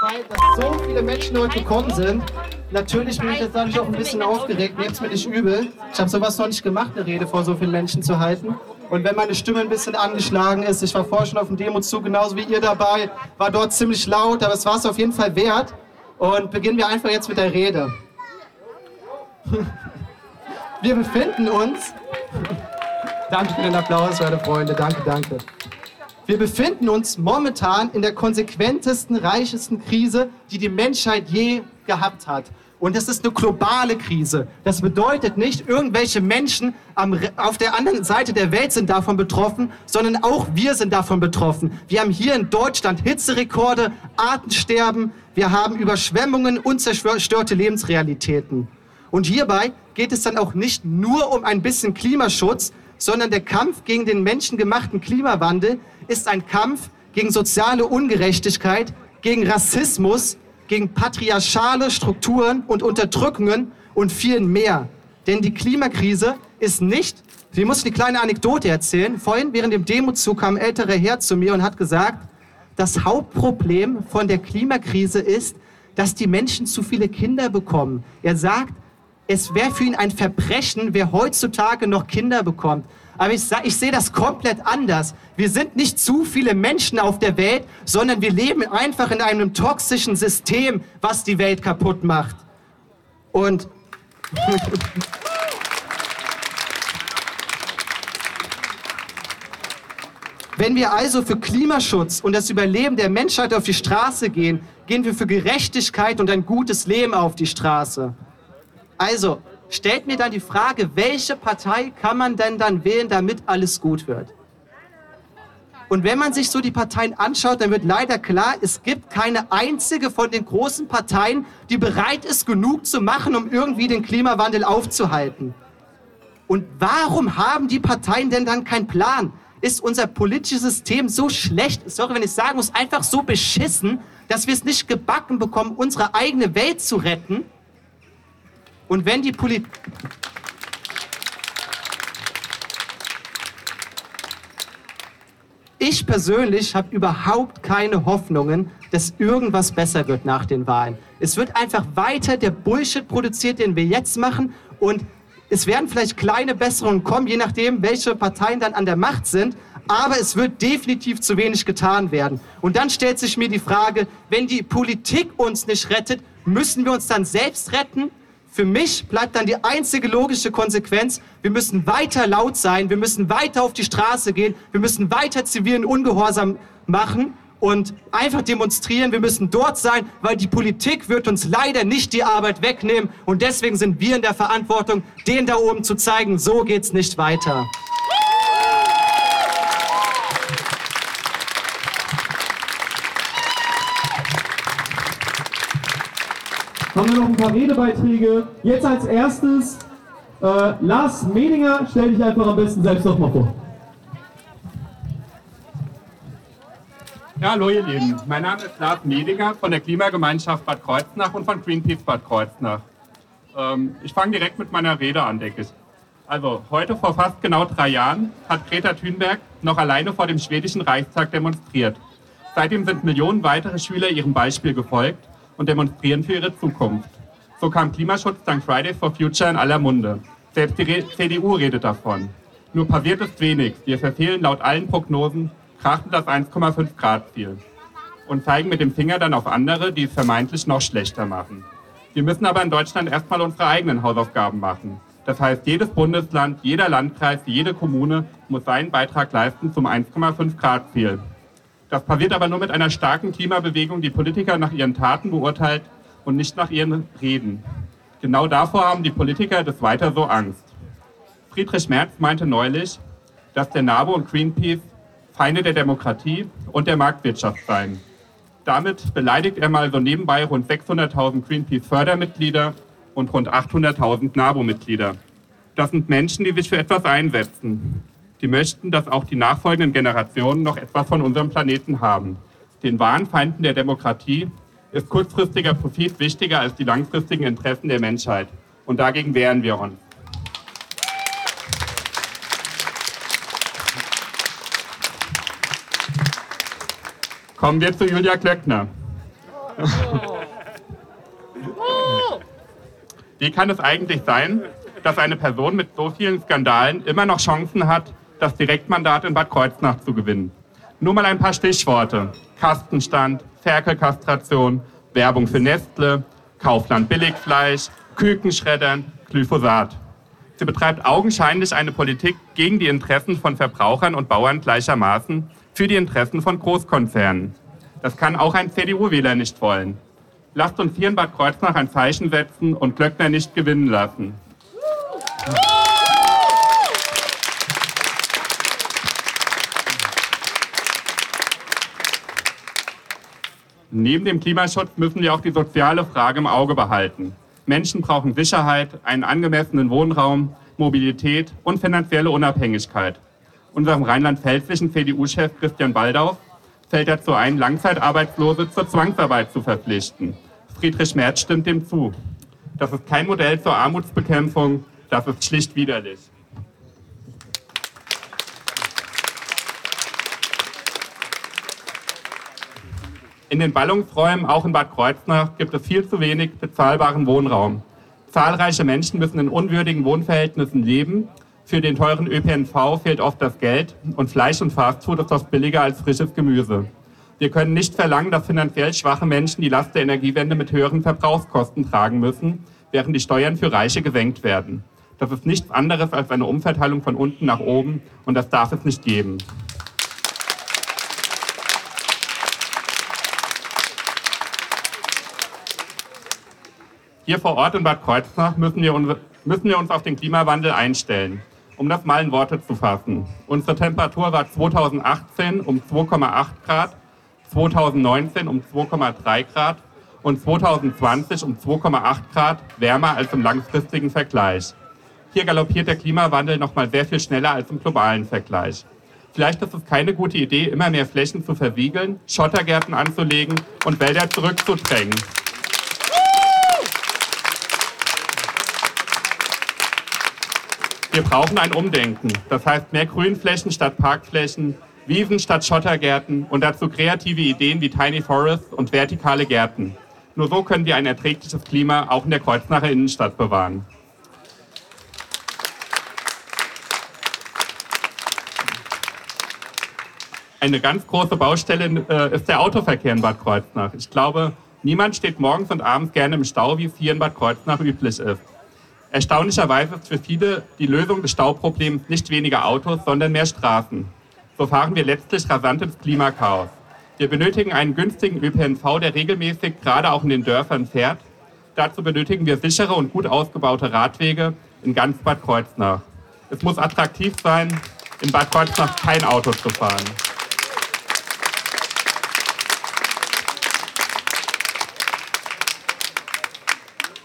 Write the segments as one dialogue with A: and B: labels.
A: gefreut, dass so viele Menschen heute gekommen sind. Natürlich bin ich jetzt dadurch auch ein bisschen aufgeregt. Nehmt mir nicht übel. Ich habe sowas noch nicht gemacht, eine Rede vor so vielen Menschen zu halten. Und wenn meine Stimme ein bisschen angeschlagen ist, ich war vorher schon auf dem Demozug, genauso wie ihr dabei, war dort ziemlich laut, aber es war es auf jeden Fall wert. Und beginnen wir einfach jetzt mit der Rede. Wir befinden uns. Danke für den Applaus, meine Freunde. Danke, danke. Wir befinden uns momentan in der konsequentesten, reichesten Krise, die die Menschheit je gehabt hat. Und das ist eine globale Krise. Das bedeutet nicht, irgendwelche Menschen am, auf der anderen Seite der Welt sind davon betroffen, sondern auch wir sind davon betroffen. Wir haben hier in Deutschland Hitzerekorde, Artensterben, wir haben Überschwemmungen und zerstörte Lebensrealitäten. Und hierbei geht es dann auch nicht nur um ein bisschen Klimaschutz, sondern der Kampf gegen den menschengemachten Klimawandel ist ein Kampf gegen soziale Ungerechtigkeit, gegen Rassismus, gegen patriarchale Strukturen und Unterdrückungen und viel mehr. Denn die Klimakrise ist nicht, wir mussten eine kleine Anekdote erzählen. Vorhin während dem Demozug kam ein älterer Herr zu mir und hat gesagt, das Hauptproblem von der Klimakrise ist, dass die Menschen zu viele Kinder bekommen. Er sagt, es wäre für ihn ein Verbrechen, wer heutzutage noch Kinder bekommt. Aber ich, ich sehe das komplett anders. Wir sind nicht zu viele Menschen auf der Welt, sondern wir leben einfach in einem toxischen System, was die Welt kaputt macht. Und Wenn wir also für Klimaschutz und das Überleben der Menschheit auf die Straße gehen, gehen wir für Gerechtigkeit und ein gutes Leben auf die Straße. Also, stellt mir dann die Frage, welche Partei kann man denn dann wählen, damit alles gut wird? Und wenn man sich so die Parteien anschaut, dann wird leider klar, es gibt keine einzige von den großen Parteien, die bereit ist, genug zu machen, um irgendwie den Klimawandel aufzuhalten. Und warum haben die Parteien denn dann keinen Plan? Ist unser politisches System so schlecht, sorry, wenn ich sagen muss, einfach so beschissen, dass wir es nicht gebacken bekommen, unsere eigene Welt zu retten? Und wenn die Politik... Ich persönlich habe überhaupt keine Hoffnungen, dass irgendwas besser wird nach den Wahlen. Es wird einfach weiter der Bullshit produziert, den wir jetzt machen. Und es werden vielleicht kleine Besserungen kommen, je nachdem, welche Parteien dann an der Macht sind. Aber es wird definitiv zu wenig getan werden. Und dann stellt sich mir die Frage, wenn die Politik uns nicht rettet, müssen wir uns dann selbst retten? Für mich bleibt dann die einzige logische Konsequenz, wir müssen weiter laut sein, wir müssen weiter auf die Straße gehen, wir müssen weiter zivilen Ungehorsam machen und einfach demonstrieren. Wir müssen dort sein, weil die Politik wird uns leider nicht die Arbeit wegnehmen und deswegen sind wir in der Verantwortung, denen da oben zu zeigen, so geht's nicht weiter.
B: Haben wir noch ein paar Redebeiträge. Jetzt als erstes äh, Lars Medinger, stell dich einfach am besten selbst noch mal vor.
C: Ja, hallo ihr Lieben. Mein Name ist Lars Medinger von der Klimagemeinschaft Bad Kreuznach und von Greenpeace Bad Kreuznach. Ähm, ich fange direkt mit meiner Rede an, denke ich. Also, heute vor fast genau drei Jahren hat Greta Thunberg noch alleine vor dem schwedischen Reichstag demonstriert. Seitdem sind Millionen weitere Schüler ihrem Beispiel gefolgt und demonstrieren für ihre Zukunft. So kam Klimaschutz dank Fridays for Future in aller Munde. Selbst die CDU redet davon. Nur passiert ist wenig. Wir verfehlen laut allen Prognosen krachend das 1,5 Grad Ziel und zeigen mit dem Finger dann auf andere, die es vermeintlich noch schlechter machen. Wir müssen aber in Deutschland erstmal unsere eigenen Hausaufgaben machen. Das heißt, jedes Bundesland, jeder Landkreis, jede Kommune muss seinen Beitrag leisten zum 1,5 Grad Ziel. Das passiert aber nur mit einer starken Klimabewegung, die Politiker nach ihren Taten beurteilt und nicht nach ihren Reden. Genau davor haben die Politiker des Weiter so Angst. Friedrich Merz meinte neulich, dass der NABU und Greenpeace Feinde der Demokratie und der Marktwirtschaft seien. Damit beleidigt er mal so nebenbei rund 600.000 Greenpeace-Fördermitglieder und rund 800.000 NABU-Mitglieder. Das sind Menschen, die sich für etwas einsetzen, die möchten, dass auch die nachfolgenden Generationen noch etwas von unserem Planeten haben. Den wahren Feinden der Demokratie ist kurzfristiger Profit wichtiger als die langfristigen Interessen der Menschheit. Und dagegen wehren wir uns. Kommen wir zu Julia Klöckner. Wie kann es eigentlich sein, dass eine Person mit so vielen Skandalen immer noch Chancen hat, das Direktmandat in Bad Kreuznach zu gewinnen? Nur mal ein paar Stichworte. Kastenstand, Ferkelkastration, Werbung für Nestle, Kaufland Billigfleisch, Kükenschreddern, Glyphosat. Sie betreibt augenscheinlich eine Politik gegen die Interessen von Verbrauchern und Bauern gleichermaßen für die Interessen von Großkonzernen. Das kann auch ein CDU-Wähler nicht wollen. Lasst uns hier in Bad Kreuznach ein Zeichen setzen und Glöckner nicht gewinnen lassen. Neben dem Klimaschutz müssen wir auch die soziale Frage im Auge behalten. Menschen brauchen Sicherheit, einen angemessenen Wohnraum, Mobilität und finanzielle Unabhängigkeit. Unserem rheinland-pfälzischen CDU-Chef Christian Baldauf fällt dazu ein, Langzeitarbeitslose zur Zwangsarbeit zu verpflichten. Friedrich Merz stimmt dem zu. Das ist kein Modell zur Armutsbekämpfung, das ist schlicht widerlich. In den Ballungsräumen, auch in Bad Kreuznach, gibt es viel zu wenig bezahlbaren Wohnraum. Zahlreiche Menschen müssen in unwürdigen Wohnverhältnissen leben. Für den teuren ÖPNV fehlt oft das Geld und Fleisch und Fastfood ist oft billiger als frisches Gemüse. Wir können nicht verlangen, dass finanziell schwache Menschen die Last der Energiewende mit höheren Verbrauchskosten tragen müssen, während die Steuern für Reiche gesenkt werden. Das ist nichts anderes als eine Umverteilung von unten nach oben und das darf es nicht geben. Hier vor Ort in Bad Kreuznach müssen wir, uns, müssen wir uns auf den Klimawandel einstellen. Um das mal in Worte zu fassen. Unsere Temperatur war 2018 um 2,8 Grad, 2019 um 2,3 Grad und 2020 um 2,8 Grad wärmer als im langfristigen Vergleich. Hier galoppiert der Klimawandel noch mal sehr viel schneller als im globalen Vergleich. Vielleicht ist es keine gute Idee, immer mehr Flächen zu versiegeln, Schottergärten anzulegen und Wälder zurückzudrängen. Wir brauchen ein Umdenken. Das heißt mehr Grünflächen statt Parkflächen, Wiesen statt Schottergärten und dazu kreative Ideen wie Tiny Forests und vertikale Gärten. Nur so können wir ein erträgliches Klima auch in der Kreuznacher Innenstadt bewahren. Eine ganz große Baustelle äh, ist der Autoverkehr in Bad Kreuznach. Ich glaube, niemand steht morgens und abends gerne im Stau, wie es hier in Bad Kreuznach üblich ist. Erstaunlicherweise ist für viele die Lösung des Stauproblems nicht weniger Autos, sondern mehr Straßen. So fahren wir letztlich rasant ins Klimakaos. Wir benötigen einen günstigen ÖPNV, der regelmäßig gerade auch in den Dörfern fährt. Dazu benötigen wir sichere und gut ausgebaute Radwege in ganz Bad Kreuznach. Es muss attraktiv sein, in Bad Kreuznach kein Auto zu fahren.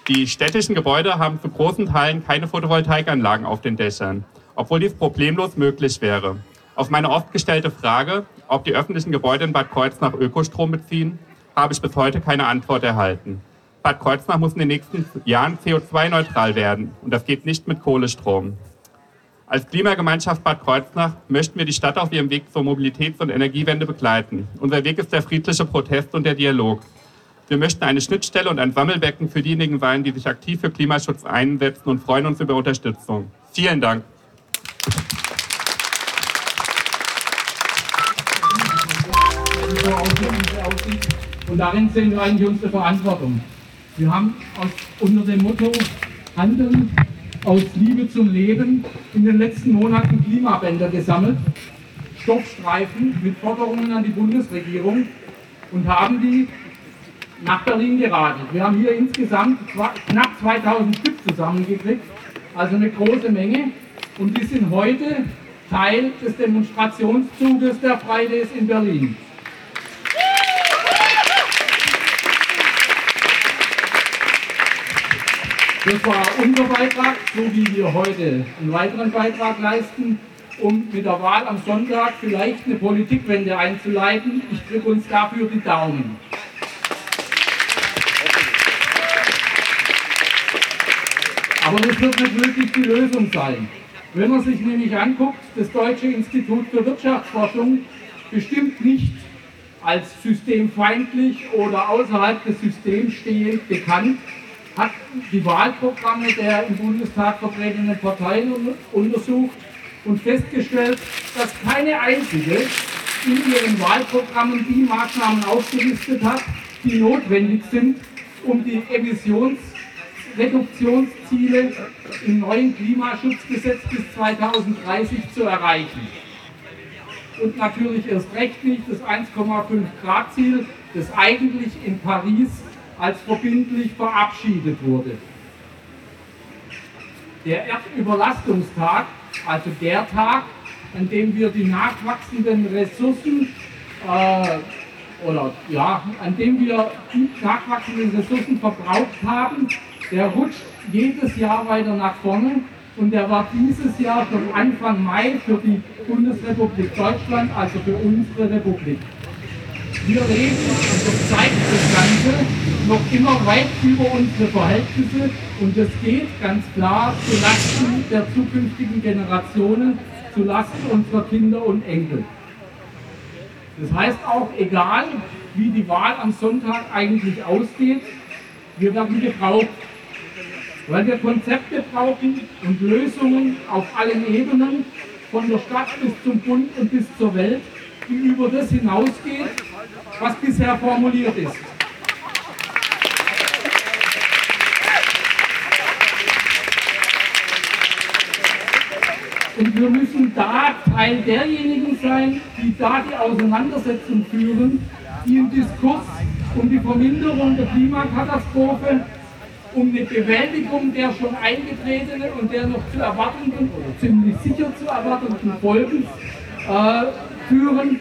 C: Die städtischen Gebäude haben zu großen Teilen keine Photovoltaikanlagen auf den Dächern, obwohl dies problemlos möglich wäre. Auf meine oft gestellte Frage, ob die öffentlichen Gebäude in Bad Kreuznach Ökostrom beziehen, habe ich bis heute keine Antwort erhalten. Bad Kreuznach muss in den nächsten Jahren CO2-neutral werden und das geht nicht mit Kohlestrom. Als Klimagemeinschaft Bad Kreuznach möchten wir die Stadt auf ihrem Weg zur Mobilitäts- und Energiewende begleiten. Unser Weg ist der friedliche Protest und der Dialog. Wir möchten eine Schnittstelle und ein Sammelbecken für diejenigen sein, die sich aktiv für Klimaschutz einsetzen und freuen uns über Unterstützung. Vielen Dank.
D: Und darin sehen wir eigentlich unsere Verantwortung. Wir haben aus, unter dem Motto Handeln aus Liebe zum Leben in den letzten Monaten Klimabänder gesammelt, Stoffstreifen mit Forderungen an die Bundesregierung und haben die nach Berlin geradelt. Wir haben hier insgesamt knapp 2000 Stück zusammengekriegt, also eine große Menge. Und die sind heute Teil des Demonstrationszuges der Fridays in Berlin. Das war unser Beitrag, so wie wir heute einen weiteren Beitrag leisten, um mit der Wahl am Sonntag vielleicht eine Politikwende einzuleiten. Ich drücke uns dafür die Daumen. Aber das wird nicht wirklich die Lösung sein. Wenn man sich nämlich anguckt, das Deutsche Institut für Wirtschaftsforschung bestimmt nicht als systemfeindlich oder außerhalb des Systems stehend bekannt, hat die Wahlprogramme der im Bundestag vertretenen Parteien untersucht und festgestellt, dass keine einzige in ihren Wahlprogrammen die Maßnahmen aufgelistet hat, die notwendig sind, um die Emissionsreduktionsziele im neuen Klimaschutzgesetz bis 2030 zu erreichen. Und natürlich erst recht nicht das 1,5 Grad Ziel, das eigentlich in Paris als verbindlich verabschiedet wurde. Der Erdüberlastungstag, also der Tag, an dem wir die nachwachsenden Ressourcen äh, oder ja, an dem wir die nachwachsenden Ressourcen verbraucht haben, der rutscht jedes Jahr weiter nach vorne und der war dieses Jahr schon Anfang Mai für die Bundesrepublik Deutschland, also für unsere Republik. Wir leben, und das zeigt das Ganze, noch immer weit über unsere Verhältnisse und es geht ganz klar zu Lasten der zukünftigen Generationen, zu Lasten unserer Kinder und Enkel. Das heißt auch, egal wie die Wahl am Sonntag eigentlich ausgeht, wir werden gebraucht, weil wir Konzepte brauchen und Lösungen auf allen Ebenen, von der Stadt bis zum Bund und bis zur Welt, die über das hinausgeht, was bisher formuliert ist. Und wir müssen da Teil derjenigen sein, die da die Auseinandersetzung führen, die im Diskurs um die Verminderung der Klimakatastrophe, um eine Bewältigung der schon eingetretenen und der noch zu erwartenden oder ziemlich sicher zu erwartenden Folgen äh, führen.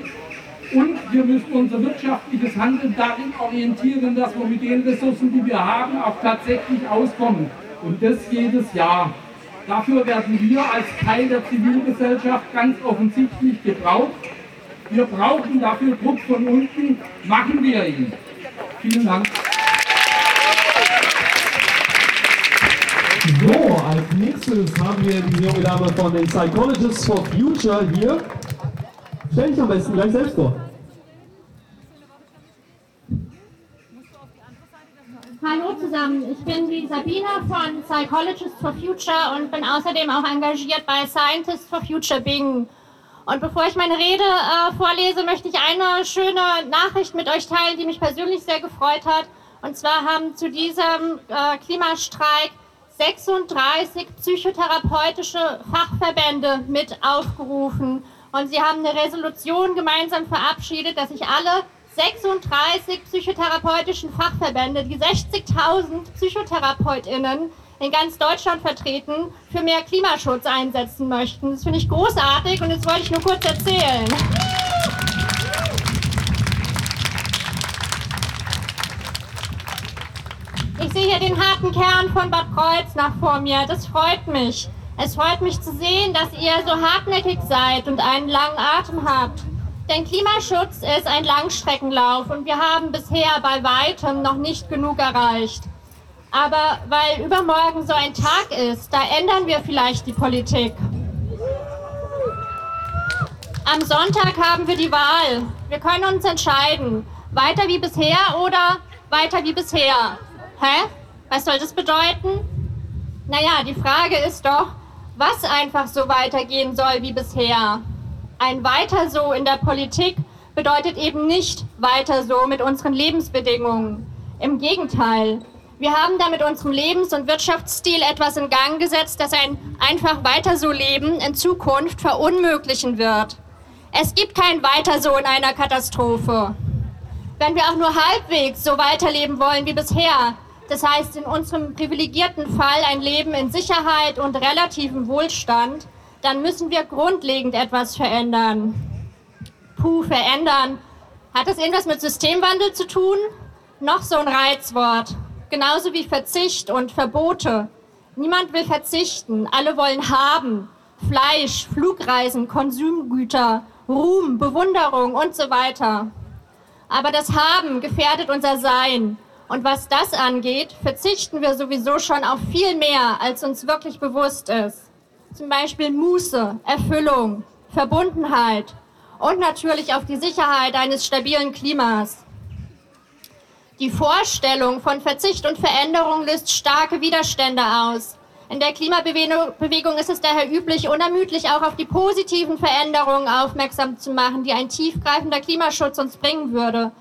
D: Und wir müssen unser wirtschaftliches Handeln darin orientieren, dass wir mit den Ressourcen, die wir haben, auch tatsächlich auskommen. Und das jedes Jahr. Dafür werden wir als Teil der Zivilgesellschaft ganz offensichtlich gebraucht. Wir brauchen dafür Druck von unten, machen wir ihn. Vielen Dank.
B: So, als nächstes haben wir die junge Dame von den Psychologists for Future hier. Stell dich am besten gleich selbst vor.
E: Hallo zusammen, ich bin die Sabine von Psychologists for Future und bin außerdem auch engagiert bei Scientists for Future Bingen. Und bevor ich meine Rede äh, vorlese, möchte ich eine schöne Nachricht mit euch teilen, die mich persönlich sehr gefreut hat. Und zwar haben zu diesem äh, Klimastreik 36 psychotherapeutische Fachverbände mit aufgerufen. Und sie haben eine Resolution gemeinsam verabschiedet, dass sich alle 36 psychotherapeutischen Fachverbände, die 60.000 PsychotherapeutInnen in ganz Deutschland vertreten, für mehr Klimaschutz einsetzen möchten. Das finde ich großartig und das wollte ich nur kurz erzählen. Ich sehe hier den harten Kern von Bad Kreuznach vor mir. Das freut mich. Es freut mich zu sehen, dass ihr so hartnäckig seid und einen langen Atem habt. Denn Klimaschutz ist ein Langstreckenlauf und wir haben bisher bei weitem noch nicht genug erreicht. Aber weil übermorgen so ein Tag ist, da ändern wir vielleicht die Politik. Am Sonntag haben wir die Wahl. Wir können uns entscheiden. Weiter wie bisher oder weiter wie bisher. Hä? Was soll das bedeuten? Naja, die Frage ist doch, was einfach so weitergehen soll wie bisher. Ein weiter so in der Politik bedeutet eben nicht weiter so mit unseren Lebensbedingungen. Im Gegenteil. Wir haben da mit unserem Lebens- und Wirtschaftsstil etwas in Gang gesetzt, das ein einfach weiter so Leben in Zukunft verunmöglichen wird. Es gibt kein weiter so in einer Katastrophe. Wenn wir auch nur halbwegs so weiterleben wollen wie bisher, das heißt in unserem privilegierten Fall ein Leben in Sicherheit und relativem Wohlstand, dann müssen wir grundlegend etwas verändern. Puh, verändern. Hat das irgendwas mit Systemwandel zu tun? Noch so ein Reizwort. Genauso wie Verzicht und Verbote. Niemand will verzichten, alle wollen haben. Fleisch, Flugreisen, Konsumgüter, Ruhm, Bewunderung und so weiter. Aber das Haben gefährdet unser Sein. Und was das angeht, verzichten wir sowieso schon auf viel mehr, als uns wirklich bewusst ist zum Beispiel Muße, Erfüllung, Verbundenheit und natürlich auf die Sicherheit eines stabilen Klimas. Die Vorstellung von Verzicht und Veränderung löst starke Widerstände aus. In der Klimabewegung ist es daher üblich, unermüdlich auch auf die positiven Veränderungen aufmerksam zu machen, die ein tiefgreifender Klimaschutz uns bringen würde.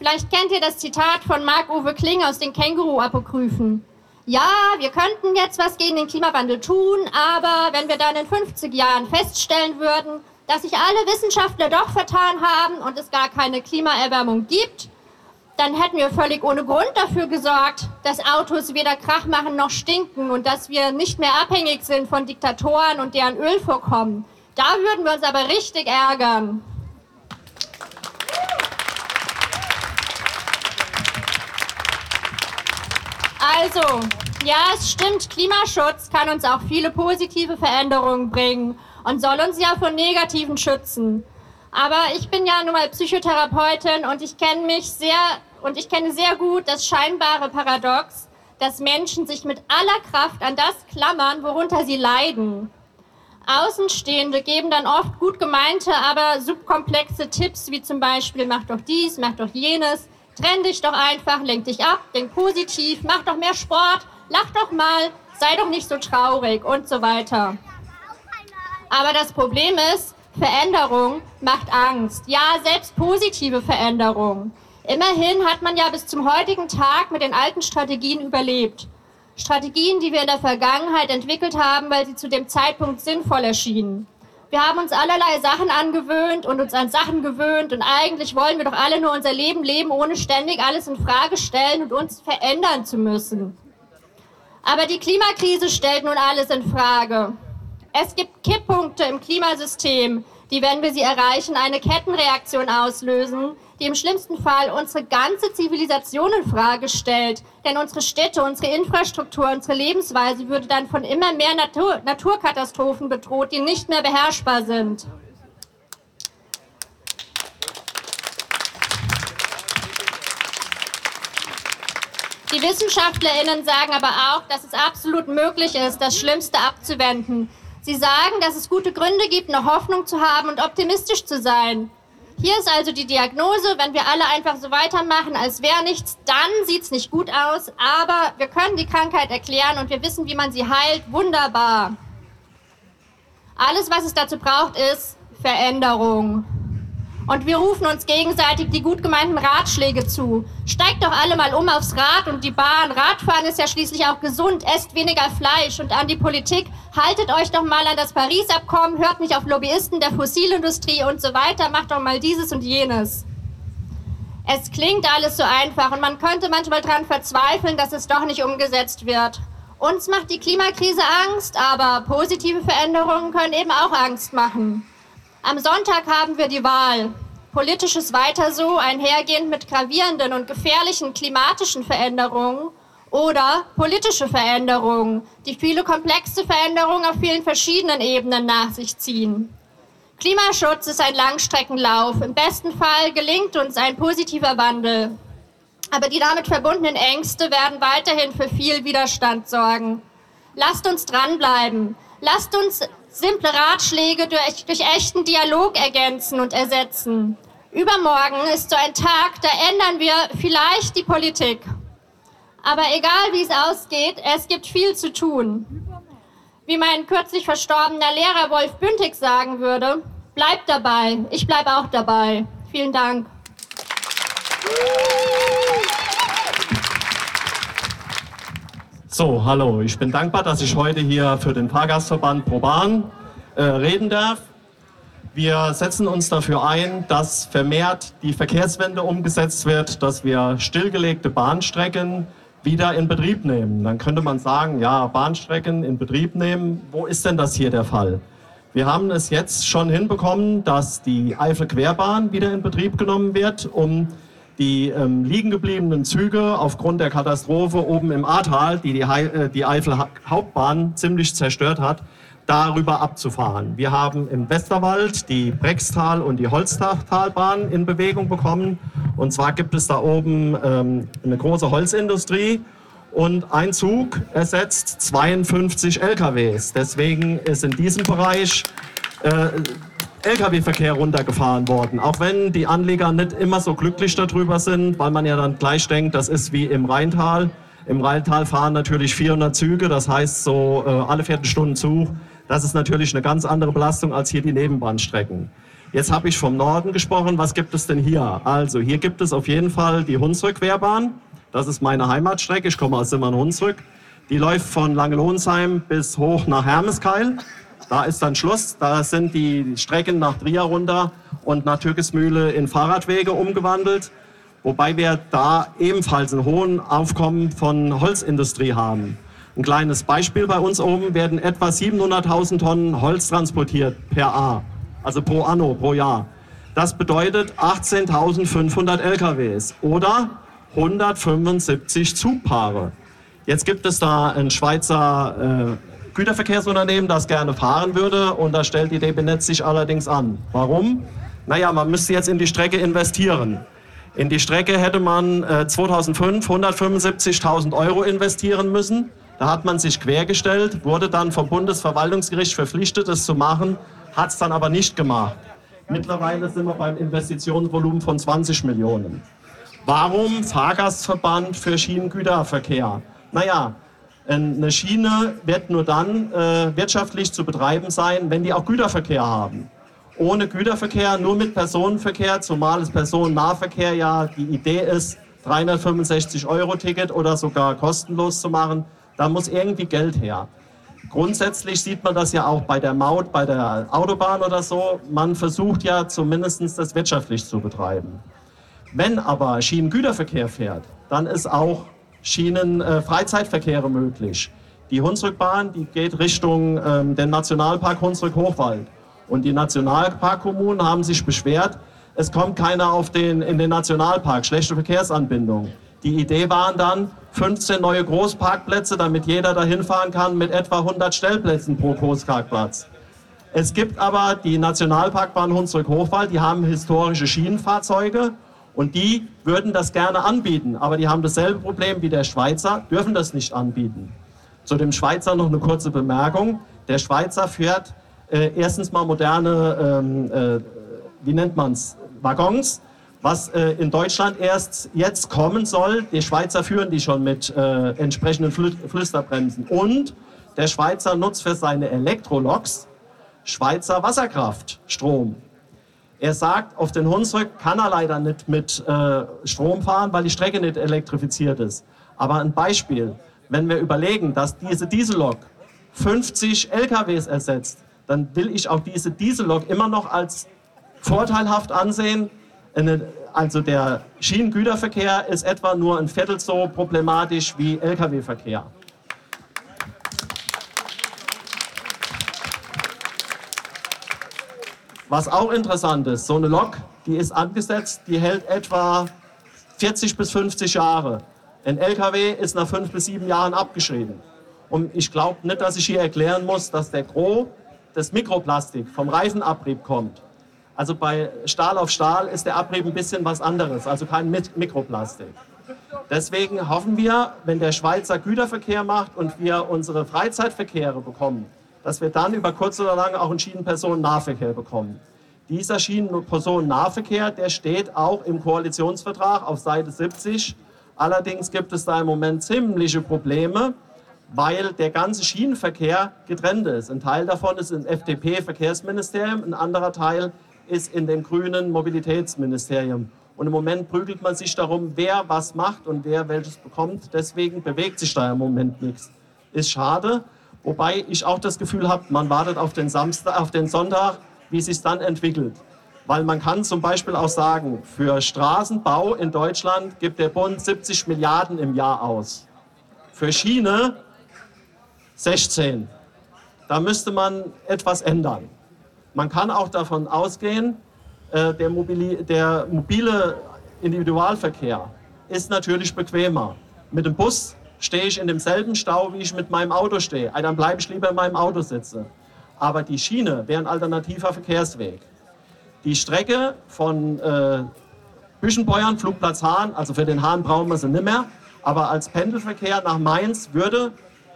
E: Vielleicht kennt ihr das Zitat von Marc-Uwe Kling aus den Känguru-Apokryphen. Ja, wir könnten jetzt was gegen den Klimawandel tun, aber wenn wir dann in 50 Jahren feststellen würden, dass sich alle Wissenschaftler doch vertan haben und es gar keine Klimaerwärmung gibt, dann hätten wir völlig ohne Grund dafür gesorgt, dass Autos weder Krach machen noch stinken und dass wir nicht mehr abhängig sind von Diktatoren und deren Ölvorkommen. Da würden wir uns aber richtig ärgern. Also, ja, es stimmt, Klimaschutz kann uns auch viele positive Veränderungen bringen und soll uns ja von negativen schützen. Aber ich bin ja nun mal Psychotherapeutin und ich kenne mich sehr und ich kenne sehr gut das scheinbare Paradox, dass Menschen sich mit aller Kraft an das klammern, worunter sie leiden. Außenstehende geben dann oft gut gemeinte, aber subkomplexe Tipps, wie zum Beispiel, mach doch dies, mach doch jenes, trenn dich doch einfach, lenk dich ab, denk positiv, mach doch mehr Sport, lach doch mal, sei doch nicht so traurig und so weiter. Aber das Problem ist, Veränderung macht Angst. Ja, selbst positive Veränderung. Immerhin hat man ja bis zum heutigen Tag mit den alten Strategien überlebt. Strategien, die wir in der Vergangenheit entwickelt haben, weil sie zu dem Zeitpunkt sinnvoll erschienen. Wir haben uns allerlei Sachen angewöhnt und uns an Sachen gewöhnt und eigentlich wollen wir doch alle nur unser Leben leben, ohne ständig alles in Frage stellen und uns verändern zu müssen. Aber die Klimakrise stellt nun alles in Frage. Es gibt Kipppunkte im Klimasystem, die, wenn wir sie erreichen, eine Kettenreaktion auslösen, die im schlimmsten Fall unsere ganze Zivilisation in Frage stellt. Denn unsere Städte, unsere Infrastruktur, unsere Lebensweise würde dann von immer mehr Natur Naturkatastrophen bedroht, die nicht mehr beherrschbar sind. Die WissenschaftlerInnen sagen aber auch, dass es absolut möglich ist, das Schlimmste abzuwenden. Sie sagen, dass es gute Gründe gibt, noch Hoffnung zu haben und optimistisch zu sein. Hier ist also die Diagnose, wenn wir alle einfach so weitermachen, als wäre nichts, dann sieht es nicht gut aus, aber wir können die Krankheit erklären und wir wissen, wie man sie heilt. Wunderbar. Alles, was es dazu braucht, ist Veränderung. Und wir rufen uns gegenseitig die gut gemeinten Ratschläge zu. Steigt doch alle mal um aufs Rad und die Bahn. Radfahren ist ja schließlich auch gesund. Esst weniger Fleisch. Und an die Politik, haltet euch doch mal an das Paris-Abkommen. Hört nicht auf Lobbyisten der Fossilindustrie und so weiter. Macht doch mal dieses und jenes. Es klingt alles so einfach und man könnte manchmal daran verzweifeln, dass es doch nicht umgesetzt wird. Uns macht die Klimakrise Angst, aber positive Veränderungen können eben auch Angst machen. Am Sonntag haben wir die Wahl. Politisches Weiter so, einhergehend mit gravierenden und gefährlichen klimatischen Veränderungen oder politische Veränderungen, die viele komplexe Veränderungen auf vielen verschiedenen Ebenen nach sich ziehen. Klimaschutz ist ein Langstreckenlauf. Im besten Fall gelingt uns ein positiver Wandel. Aber die damit verbundenen Ängste werden weiterhin für viel Widerstand sorgen. Lasst uns dranbleiben. Lasst uns simple Ratschläge durch, durch echten Dialog ergänzen und ersetzen. Übermorgen ist so ein Tag, da ändern wir vielleicht die Politik. Aber egal wie es ausgeht, es gibt viel zu tun. Wie mein kürzlich verstorbener Lehrer Wolf Bündig sagen würde, bleibt dabei, ich bleibe auch dabei. Vielen Dank.
F: So, hallo. Ich bin dankbar, dass ich heute hier für den Fahrgastverband ProBahn äh, reden darf. Wir setzen uns dafür ein, dass vermehrt die Verkehrswende umgesetzt wird, dass wir stillgelegte Bahnstrecken wieder in Betrieb nehmen. Dann könnte man sagen, ja, Bahnstrecken in Betrieb nehmen. Wo ist denn das hier der Fall? Wir haben es jetzt schon hinbekommen, dass die Eifel-Querbahn wieder in Betrieb genommen wird, um die ähm, liegen gebliebenen Züge aufgrund der Katastrophe oben im Ahrtal, die die, äh, die Eifel-Hauptbahn ziemlich zerstört hat, darüber abzufahren. Wir haben im Westerwald die Brextal- und die Holztalbahn in Bewegung bekommen. Und zwar gibt es da oben ähm, eine große Holzindustrie und ein Zug ersetzt 52 LKWs. Deswegen ist in diesem Bereich äh, Lkw-Verkehr runtergefahren worden. Auch wenn die Anleger nicht immer so glücklich darüber sind, weil man ja dann gleich denkt, das ist wie im Rheintal. Im Rheintal fahren natürlich 400 Züge, das heißt so äh, alle Viertelstunden Zug. Das ist natürlich eine ganz andere Belastung als hier die Nebenbahnstrecken. Jetzt habe ich vom Norden gesprochen. Was gibt es denn hier? Also hier gibt es auf jeden Fall die Hunsrück-Querbahn. Das ist meine Heimatstrecke. Ich komme aus Simmern-Hunsrück. Die läuft von Langelonsheim bis hoch nach Hermeskeil. Da ist dann Schluss. Da sind die Strecken nach Trier runter und nach Türkesmühle in Fahrradwege umgewandelt. Wobei wir da ebenfalls einen hohen Aufkommen von Holzindustrie haben. Ein kleines Beispiel bei uns oben werden etwa 700.000 Tonnen Holz transportiert per A, also pro Anno, pro Jahr. Das bedeutet 18.500 LKWs oder 175 Zugpaare. Jetzt gibt es da ein Schweizer äh, Güterverkehrsunternehmen, das gerne fahren würde und da stellt die DB Netz sich allerdings an. Warum? Naja, man müsste jetzt in die Strecke investieren. In die Strecke hätte man äh, 2005 175.000 Euro investieren müssen. Da hat man sich quergestellt, wurde dann vom Bundesverwaltungsgericht verpflichtet, es zu machen, hat es dann aber nicht gemacht. Mittlerweile sind wir beim Investitionsvolumen von 20 Millionen. Warum Fahrgastverband für Schienengüterverkehr? Naja, eine Schiene wird nur dann äh, wirtschaftlich zu betreiben sein, wenn die auch Güterverkehr haben. Ohne Güterverkehr, nur mit Personenverkehr, zumal es Personennahverkehr ja die Idee ist, 365 Euro Ticket oder sogar kostenlos zu machen, da muss irgendwie Geld her. Grundsätzlich sieht man das ja auch bei der Maut, bei der Autobahn oder so. Man versucht ja zumindest das wirtschaftlich zu betreiben. Wenn aber Schienengüterverkehr fährt, dann ist auch Schienenfreizeitverkehre äh, möglich. Die Hunsrückbahn, die geht Richtung ähm, den Nationalpark Hunsrück-Hochwald. Und die Nationalparkkommunen haben sich beschwert, es kommt keiner auf den, in den Nationalpark, schlechte Verkehrsanbindung. Die Idee waren dann 15 neue Großparkplätze, damit jeder dahin fahren kann mit etwa 100 Stellplätzen pro Großparkplatz. Es gibt aber die Nationalparkbahn Hunsrück-Hochwald, die haben historische Schienenfahrzeuge und die würden das gerne anbieten, aber die haben dasselbe Problem wie der Schweizer, dürfen das nicht anbieten. Zu dem Schweizer noch eine kurze Bemerkung. Der Schweizer fährt äh, erstens mal moderne, ähm, äh, wie nennt man es, Waggons, was äh, in Deutschland erst jetzt kommen soll. Die Schweizer führen die schon mit äh, entsprechenden Flü Flüsterbremsen. Und der Schweizer nutzt für seine Elektroloks Schweizer Wasserkraftstrom. Er sagt, auf den Hunsrück kann er leider nicht mit äh, Strom fahren, weil die Strecke nicht elektrifiziert ist. Aber ein Beispiel, wenn wir überlegen, dass diese Diesellok 50 LKWs ersetzt, dann will ich auch diese Diesellok immer noch als vorteilhaft ansehen. Also der Schienengüterverkehr ist etwa nur ein Viertel so problematisch wie Lkw-Verkehr. Was auch interessant ist, so eine Lok, die ist angesetzt, die hält etwa 40 bis 50 Jahre. Ein LKW ist nach fünf bis sieben Jahren abgeschrieben. Und ich glaube nicht, dass ich hier erklären muss, dass der Gros des Mikroplastik vom Reifenabrieb kommt. Also bei Stahl auf Stahl ist der Abrieb ein bisschen was anderes, also kein Mikroplastik. Deswegen hoffen wir, wenn der Schweizer Güterverkehr macht und wir unsere Freizeitverkehre bekommen, dass wir dann über kurz oder lang auch einen Schienenpersonennahverkehr bekommen. Dieser Schienenpersonennahverkehr, der steht auch im Koalitionsvertrag auf Seite 70. Allerdings gibt es da im Moment ziemliche Probleme, weil der ganze Schienenverkehr getrennt ist. Ein Teil davon ist im FDP-Verkehrsministerium, ein anderer Teil ist in dem grünen Mobilitätsministerium. Und im Moment prügelt man sich darum, wer was macht und wer welches bekommt. Deswegen bewegt sich da im Moment nichts. Ist schade. Wobei ich auch das Gefühl habe, man wartet auf den, Samstag, auf den Sonntag, wie es sich dann entwickelt. Weil man kann zum Beispiel auch sagen, für Straßenbau in Deutschland gibt der Bund 70 Milliarden im Jahr aus. Für Schiene 16. Da müsste man etwas ändern. Man kann auch davon ausgehen, äh, der, mobili der mobile Individualverkehr ist natürlich bequemer. Mit dem Bus stehe ich in demselben Stau, wie ich mit meinem Auto stehe. Dann bleibe ich lieber in meinem Auto sitzen. Aber die Schiene wäre ein alternativer Verkehrsweg. Die Strecke von äh, Büschenbeuern, Flugplatz Hahn, also für den Hahn brauchen wir sie nicht mehr, aber als Pendelverkehr nach Mainz würde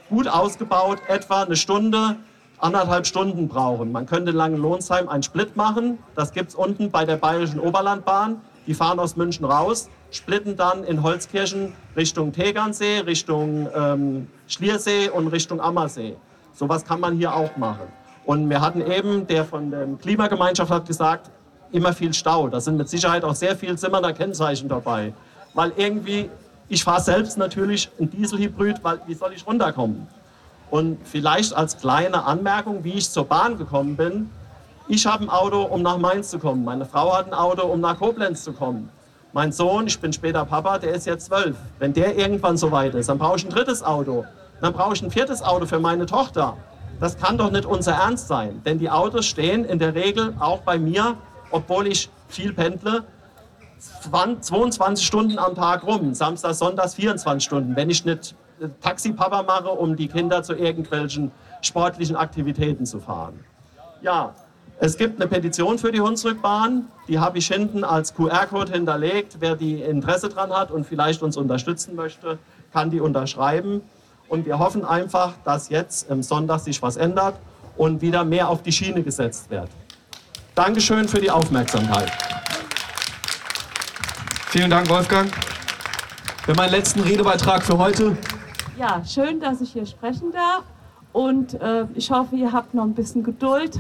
F: gut ausgebaut etwa eine Stunde anderthalb Stunden brauchen. Man könnte in Langenlohnsheim einen Split machen. Das gibt es unten bei der Bayerischen Oberlandbahn. Die fahren aus München raus, splitten dann in Holzkirchen Richtung Tegernsee, Richtung ähm, Schliersee und Richtung Ammersee. Sowas kann man hier auch machen. Und wir hatten eben, der von der Klimagemeinschaft hat gesagt, immer viel Stau. Da sind mit Sicherheit auch sehr viel Zimmerner Kennzeichen dabei. Weil irgendwie, ich fahre selbst natürlich ein Dieselhybrid, weil wie soll ich runterkommen? Und vielleicht als kleine Anmerkung, wie ich zur Bahn gekommen bin. Ich habe ein Auto, um nach Mainz zu kommen. Meine Frau hat ein Auto, um nach Koblenz zu kommen. Mein Sohn, ich bin später Papa, der ist jetzt zwölf. Wenn der irgendwann so weit ist, dann brauche ich ein drittes Auto. Dann brauche ich ein viertes Auto für meine Tochter. Das kann doch nicht unser Ernst sein. Denn die Autos stehen in der Regel auch bei mir, obwohl ich viel pendle, 22 Stunden am Tag rum. Samstag, Sonntags 24 Stunden. Wenn ich nicht Taxipapa mache, um die Kinder zu irgendwelchen sportlichen Aktivitäten zu fahren. Ja, es gibt eine Petition für die Hunsrückbahn, die habe ich hinten als QR-Code hinterlegt. Wer die Interesse daran hat und vielleicht uns unterstützen möchte, kann die unterschreiben. Und wir hoffen einfach, dass jetzt am Sonntag sich was ändert und wieder mehr auf die Schiene gesetzt wird. Dankeschön für die Aufmerksamkeit.
B: Vielen Dank, Wolfgang. Für meinen letzten Redebeitrag für heute
G: ja, schön, dass ich hier sprechen darf und äh, ich hoffe, ihr habt noch ein bisschen Geduld.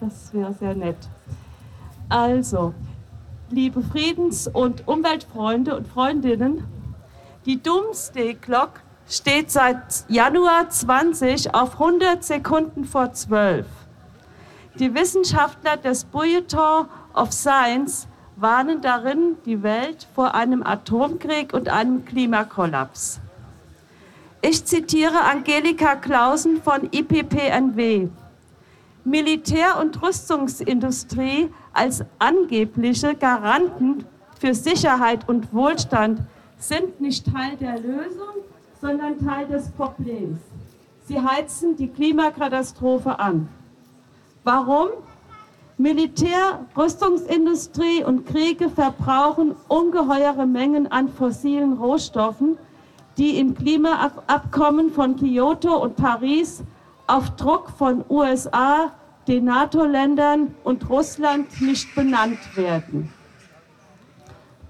G: Das wäre sehr nett. Also, liebe Friedens- und Umweltfreunde und Freundinnen, die Doomsday Clock steht seit Januar 20 auf 100 Sekunden vor 12. Die Wissenschaftler des Bulletin of Science warnen darin die Welt vor einem Atomkrieg und einem Klimakollaps. Ich zitiere Angelika Clausen von IPPNW. Militär- und Rüstungsindustrie als angebliche Garanten für Sicherheit und Wohlstand sind nicht Teil der Lösung, sondern Teil des Problems. Sie heizen die Klimakatastrophe an. Warum? Militär, Rüstungsindustrie und Kriege verbrauchen ungeheure Mengen an fossilen Rohstoffen die im Klimaabkommen von Kyoto und Paris auf Druck von USA, den NATO-Ländern und Russland nicht benannt werden.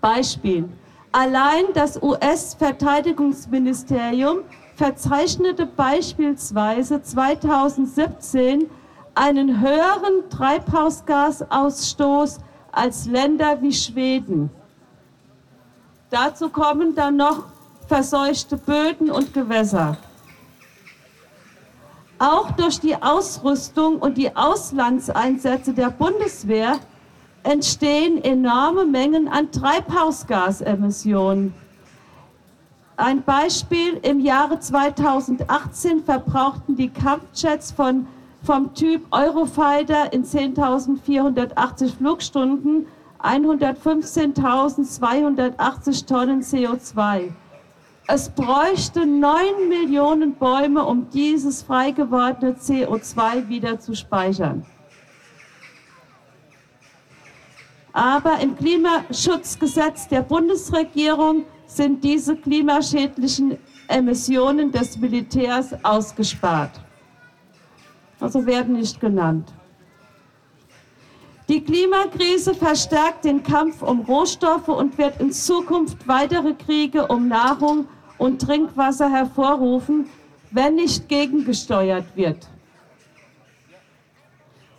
G: Beispiel. Allein das US-Verteidigungsministerium verzeichnete beispielsweise 2017 einen höheren Treibhausgasausstoß als Länder wie Schweden. Dazu kommen dann noch verseuchte Böden und Gewässer. Auch durch die Ausrüstung und die Auslandseinsätze der Bundeswehr entstehen enorme Mengen an Treibhausgasemissionen. Ein Beispiel, im Jahre 2018 verbrauchten die Kampfjets von, vom Typ Eurofighter in 10.480 Flugstunden 115.280 Tonnen CO2. Es bräuchte 9 Millionen Bäume, um dieses frei gewordene CO2 wieder zu speichern. Aber im Klimaschutzgesetz der Bundesregierung sind diese klimaschädlichen Emissionen des Militärs ausgespart. Also werden nicht genannt. Die Klimakrise verstärkt den Kampf um Rohstoffe und wird in Zukunft weitere Kriege um Nahrung und Trinkwasser hervorrufen, wenn nicht gegengesteuert wird.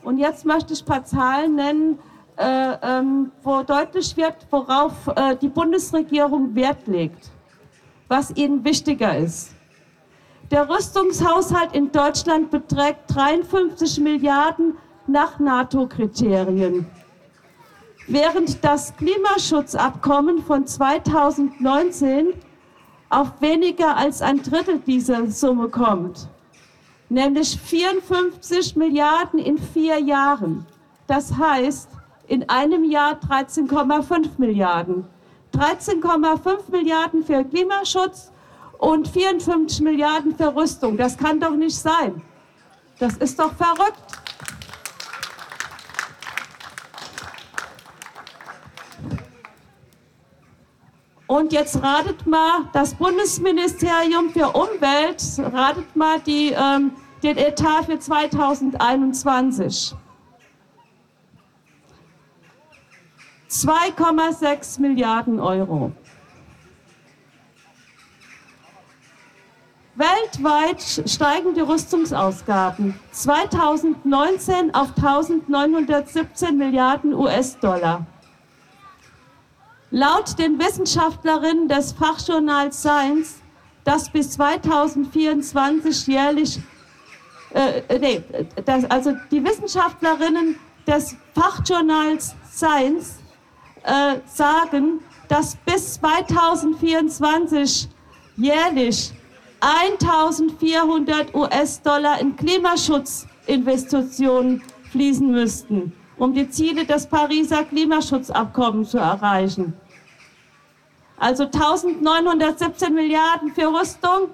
G: Und jetzt möchte ich ein paar Zahlen nennen, äh, ähm, wo deutlich wird, worauf äh, die Bundesregierung Wert legt, was ihnen wichtiger ist. Der Rüstungshaushalt in Deutschland beträgt 53 Milliarden nach NATO-Kriterien. Während das Klimaschutzabkommen von 2019 auf weniger als ein Drittel dieser Summe kommt, nämlich 54 Milliarden in vier Jahren. Das heißt, in einem Jahr 13,5 Milliarden. 13,5 Milliarden für Klimaschutz und 54 Milliarden für Rüstung. Das kann doch nicht sein. Das ist doch verrückt. Und jetzt ratet mal, das Bundesministerium für Umwelt, ratet mal die ähm, den Etat für 2021. 2,6 Milliarden Euro. Weltweit steigen die Rüstungsausgaben 2019 auf 1917 Milliarden US-Dollar. Laut den Wissenschaftlerinnen des Fachjournals Science, das bis 2024 jährlich, äh, nee, das, also die Wissenschaftlerinnen des Fachjournals Science äh, sagen, dass bis 2024 jährlich 1400 US-Dollar in Klimaschutzinvestitionen fließen müssten, um die Ziele des Pariser Klimaschutzabkommens zu erreichen. Also 1917 Milliarden für Rüstung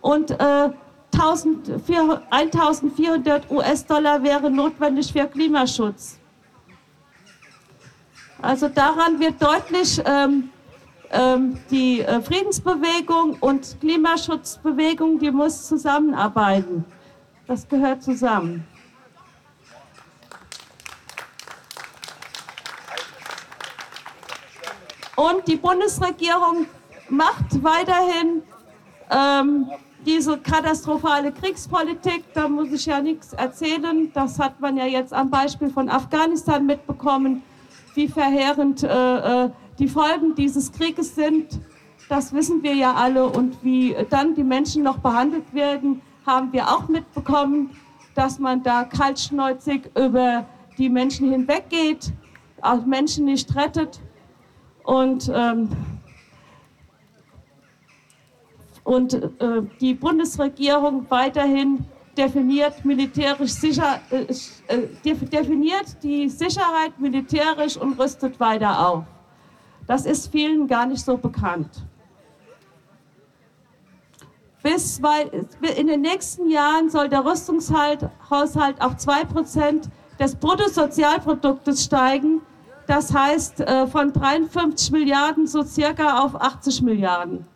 G: und äh, 1400 US-Dollar wären notwendig für Klimaschutz. Also daran wird deutlich, ähm, ähm, die äh, Friedensbewegung und Klimaschutzbewegung, die muss zusammenarbeiten. Das gehört zusammen. Und die Bundesregierung macht weiterhin ähm, diese katastrophale Kriegspolitik. Da muss ich ja nichts erzählen. Das hat man ja jetzt am Beispiel von Afghanistan mitbekommen, wie verheerend äh, äh die Folgen dieses Krieges sind, das wissen wir ja alle. Und wie dann die Menschen noch behandelt werden, haben wir auch mitbekommen, dass man da kaltschnäuzig über die Menschen hinweggeht, auch Menschen nicht rettet. Und, ähm, und äh, die Bundesregierung weiterhin definiert militärisch sicher, äh, äh definiert die Sicherheit militärisch und rüstet weiter auf. Das ist vielen gar nicht so bekannt. Bis in den nächsten Jahren soll der Rüstungshaushalt auf 2% des Bruttosozialproduktes steigen. Das heißt äh, von 53 Milliarden so circa auf 80 Milliarden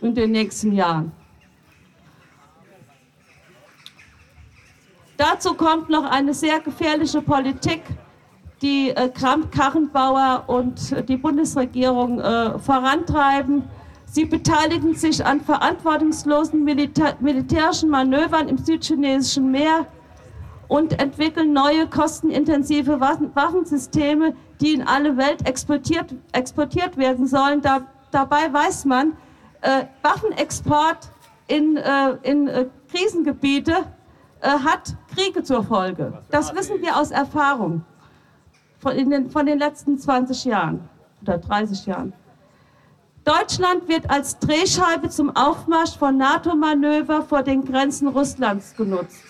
G: in den nächsten Jahren. Dazu kommt noch eine sehr gefährliche Politik die äh, Kramp-Karrenbauer und die Bundesregierung äh, vorantreiben. Sie beteiligen sich an verantwortungslosen Milita militärischen Manövern im südchinesischen Meer und entwickeln neue kostenintensive Waffen Waffensysteme, die in alle Welt exportiert, exportiert werden sollen. Da, dabei weiß man, äh, Waffenexport in, äh, in äh, Krisengebiete äh, hat Kriege zur Folge. Das wissen wir aus Erfahrung von den, von den letzten 20 Jahren oder 30 Jahren. Deutschland wird als Drehscheibe zum Aufmarsch von NATO-Manöver vor den Grenzen Russlands genutzt.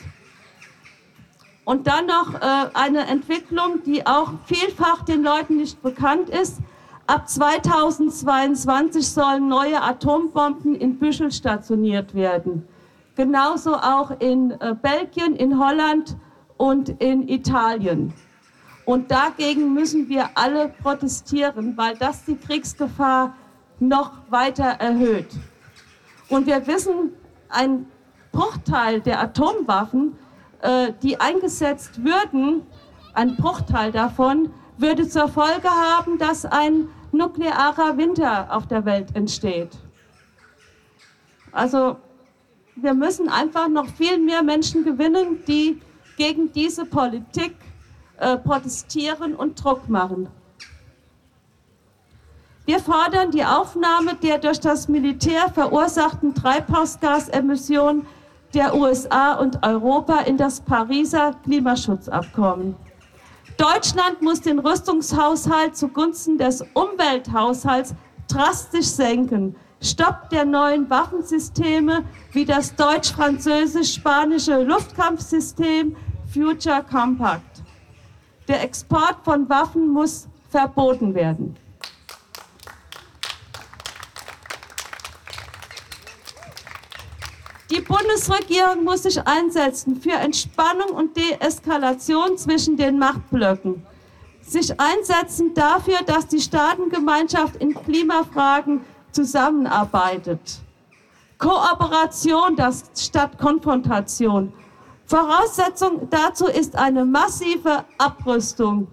G: Und dann noch äh, eine Entwicklung, die auch vielfach den Leuten nicht bekannt ist. Ab 2022 sollen neue Atombomben in Büschel stationiert werden. Genauso auch in äh, Belgien, in Holland und in Italien. Und dagegen müssen wir alle protestieren, weil das die Kriegsgefahr noch weiter erhöht. Und wir wissen, ein Bruchteil der Atomwaffen, die eingesetzt würden, ein Bruchteil davon, würde zur Folge haben, dass ein nuklearer Winter auf der Welt entsteht. Also wir müssen einfach noch viel mehr Menschen gewinnen, die gegen diese Politik äh, protestieren und Druck machen. Wir fordern die Aufnahme der durch das Militär verursachten Treibhausgasemissionen der USA und Europa in das Pariser Klimaschutzabkommen. Deutschland muss den Rüstungshaushalt zugunsten des Umwelthaushalts drastisch senken. Stopp der neuen Waffensysteme wie das deutsch-französisch-spanische Luftkampfsystem Future Compact. Der Export von Waffen muss verboten werden. Die Bundesregierung muss sich einsetzen für Entspannung und Deeskalation zwischen den Machtblöcken. Sich einsetzen dafür, dass die Staatengemeinschaft in Klimafragen zusammenarbeitet. Kooperation das statt Konfrontation. Voraussetzung dazu ist eine massive Abrüstung.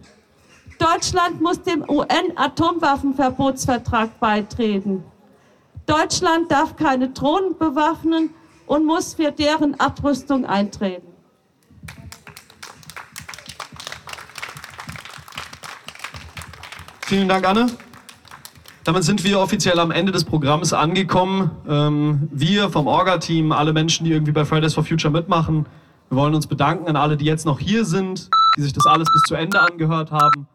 G: Deutschland muss dem UN-Atomwaffenverbotsvertrag beitreten. Deutschland darf keine Drohnen bewaffnen und muss für deren Abrüstung eintreten.
B: Vielen Dank, Anne. Damit sind wir offiziell am Ende des Programms angekommen. Ähm, wir vom Orga-Team, alle Menschen, die irgendwie bei Fridays for Future mitmachen, wir wollen uns bedanken an alle, die jetzt noch hier sind, die sich das alles bis zu Ende angehört haben.